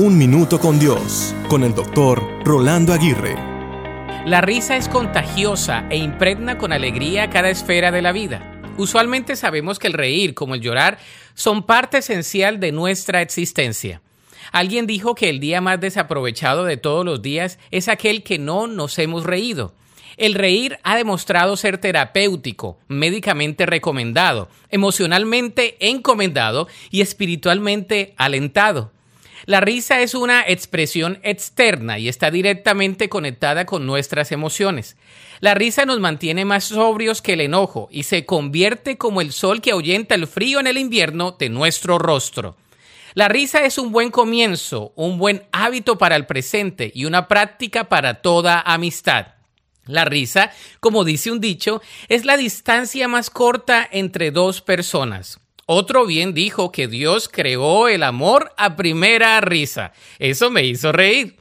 Un Minuto con Dios, con el doctor Rolando Aguirre. La risa es contagiosa e impregna con alegría cada esfera de la vida. Usualmente sabemos que el reír como el llorar son parte esencial de nuestra existencia. Alguien dijo que el día más desaprovechado de todos los días es aquel que no nos hemos reído. El reír ha demostrado ser terapéutico, médicamente recomendado, emocionalmente encomendado y espiritualmente alentado. La risa es una expresión externa y está directamente conectada con nuestras emociones. La risa nos mantiene más sobrios que el enojo y se convierte como el sol que ahuyenta el frío en el invierno de nuestro rostro. La risa es un buen comienzo, un buen hábito para el presente y una práctica para toda amistad. La risa, como dice un dicho, es la distancia más corta entre dos personas. Otro bien dijo que Dios creó el amor a primera risa. Eso me hizo reír.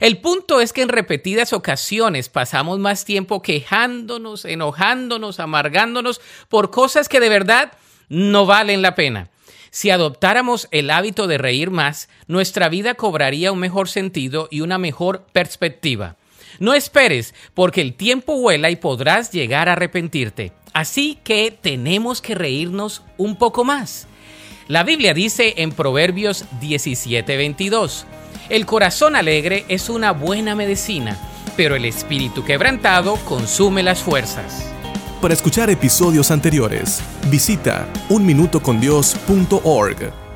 El punto es que en repetidas ocasiones pasamos más tiempo quejándonos, enojándonos, amargándonos por cosas que de verdad no valen la pena. Si adoptáramos el hábito de reír más, nuestra vida cobraría un mejor sentido y una mejor perspectiva. No esperes, porque el tiempo vuela y podrás llegar a arrepentirte. Así que tenemos que reírnos un poco más. La Biblia dice en Proverbios 17:22, el corazón alegre es una buena medicina, pero el espíritu quebrantado consume las fuerzas. Para escuchar episodios anteriores, visita unminutocondios.org.